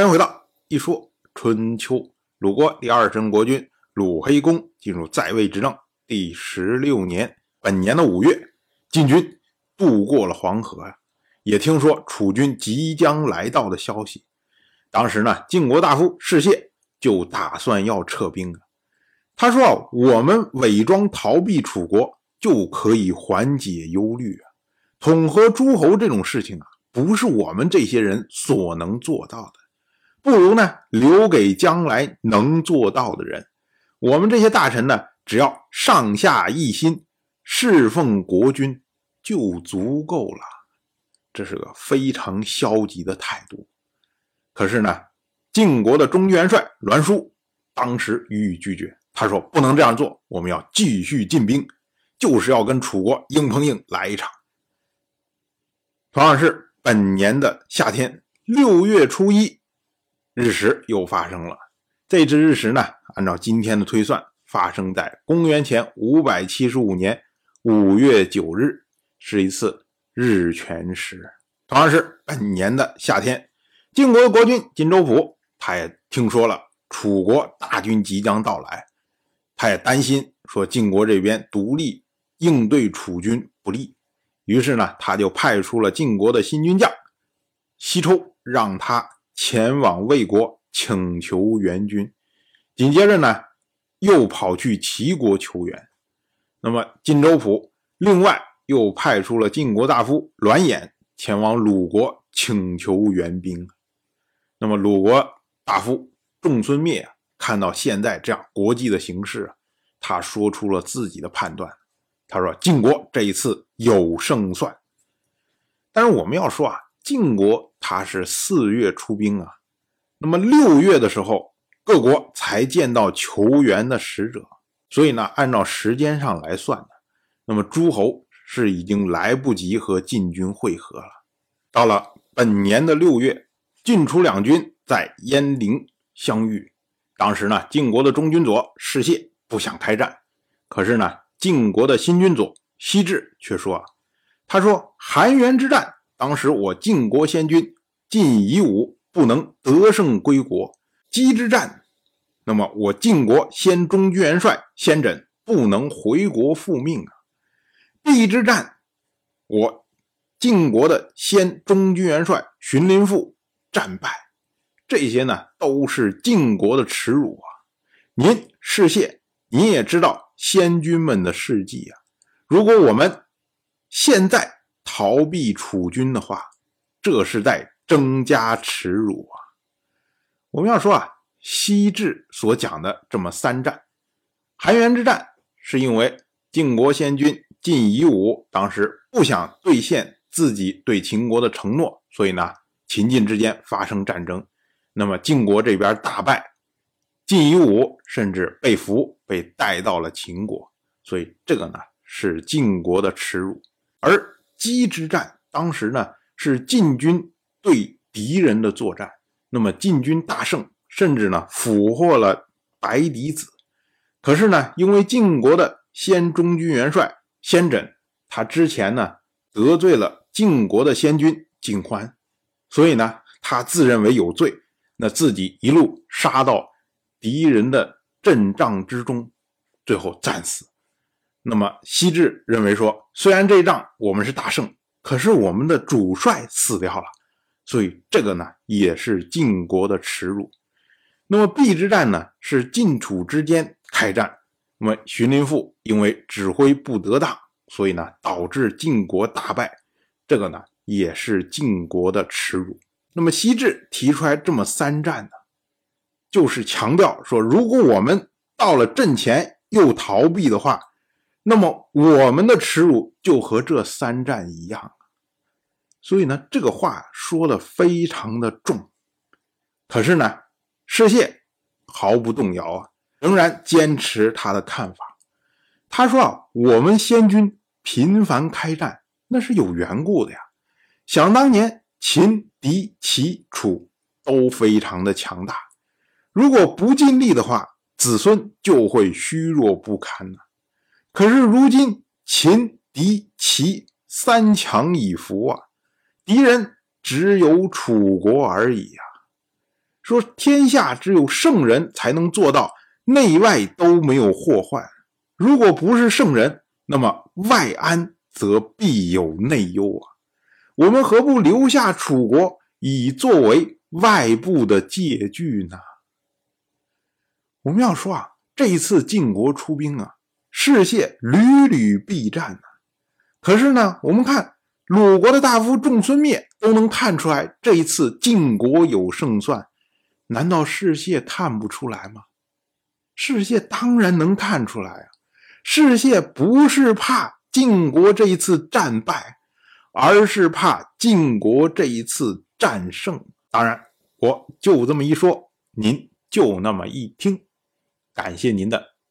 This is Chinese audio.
欢迎回到一说春秋。鲁国第二任国君鲁黑公进入在位执政第十六年，本年的五月，晋军渡过了黄河呀，也听说楚军即将来到的消息。当时呢，晋国大夫士燮就打算要撤兵啊。他说啊，我们伪装逃避楚国就可以缓解忧虑啊。统合诸侯这种事情啊，不是我们这些人所能做到的。不如呢，留给将来能做到的人。我们这些大臣呢，只要上下一心，侍奉国君就足够了。这是个非常消极的态度。可是呢，晋国的中军元帅栾书当时予以拒绝。他说：“不能这样做，我们要继续进兵，就是要跟楚国硬碰硬来一场。”同样是本年的夏天，六月初一。日食又发生了。这支日食呢，按照今天的推算，发生在公元前五百七十五年五月九日，是一次日全食。同样是本年的夏天，晋国国君晋州府，他也听说了楚国大军即将到来，他也担心说晋国这边独立应对楚军不利，于是呢，他就派出了晋国的新军将西抽，让他。前往魏国请求援军，紧接着呢，又跑去齐国求援。那么晋州府另外又派出了晋国大夫栾衍前往鲁国请求援兵。那么鲁国大夫仲孙灭看到现在这样国际的形势啊，他说出了自己的判断。他说：“晋国这一次有胜算。”但是我们要说啊。晋国他是四月出兵啊，那么六月的时候，各国才见到求援的使者，所以呢，按照时间上来算呢，那么诸侯是已经来不及和晋军会合了。到了本年的六月，晋楚两军在鄢陵相遇。当时呢，晋国的中军佐士燮不想开战，可是呢，晋国的新军佐西至却说啊：“他说韩元之战。”当时我晋国先军晋夷吾不能得胜归国，击之战，那么我晋国先中军元帅先轸不能回国复命啊。避之战，我晋国的先中军元帅荀林父战败，这些呢都是晋国的耻辱啊。您是谢，您也知道先军们的事迹啊。如果我们现在。逃避楚军的话，这是在增加耻辱啊！我们要说啊，西至所讲的这么三战，韩元之战，是因为晋国先君晋夷吾当时不想兑现自己对秦国的承诺，所以呢，秦晋之间发生战争，那么晋国这边大败，晋夷吾甚至被俘，被带到了秦国，所以这个呢是晋国的耻辱，而。击之战，当时呢是晋军对敌人的作战，那么晋军大胜，甚至呢俘获了白狄子。可是呢，因为晋国的先中军元帅先轸，他之前呢得罪了晋国的先君晋欢，所以呢他自认为有罪，那自己一路杀到敌人的阵仗之中，最后战死。那么西至认为说，虽然这一仗我们是大胜，可是我们的主帅死掉了，所以这个呢也是晋国的耻辱。那么邲之战呢是晋楚之间开战，那么荀林父因为指挥不得当，所以呢导致晋国大败，这个呢也是晋国的耻辱。那么西至提出来这么三战呢，就是强调说，如果我们到了阵前又逃避的话。那么我们的耻辱就和这三战一样，所以呢，这个话说的非常的重。可是呢，士燮毫不动摇啊，仍然坚持他的看法。他说啊，我们先军频繁开战，那是有缘故的呀。想当年，秦、狄、齐、楚都非常的强大，如果不尽力的话，子孙就会虚弱不堪呢。可是如今秦、狄、齐三强已服啊，敌人只有楚国而已啊。说天下只有圣人才能做到内外都没有祸患。如果不是圣人，那么外安则必有内忧啊！我们何不留下楚国，以作为外部的借据呢？我们要说啊，这一次晋国出兵啊，士燮屡屡避战呐。可是呢，我们看鲁国的大夫仲孙灭都能看出来，这一次晋国有胜算。难道士燮看不出来吗？士燮当然能看出来啊！士燮不是怕晋国这一次战败，而是怕晋国这一次战胜。当然，我就这么一说，您就那么一听。感谢您的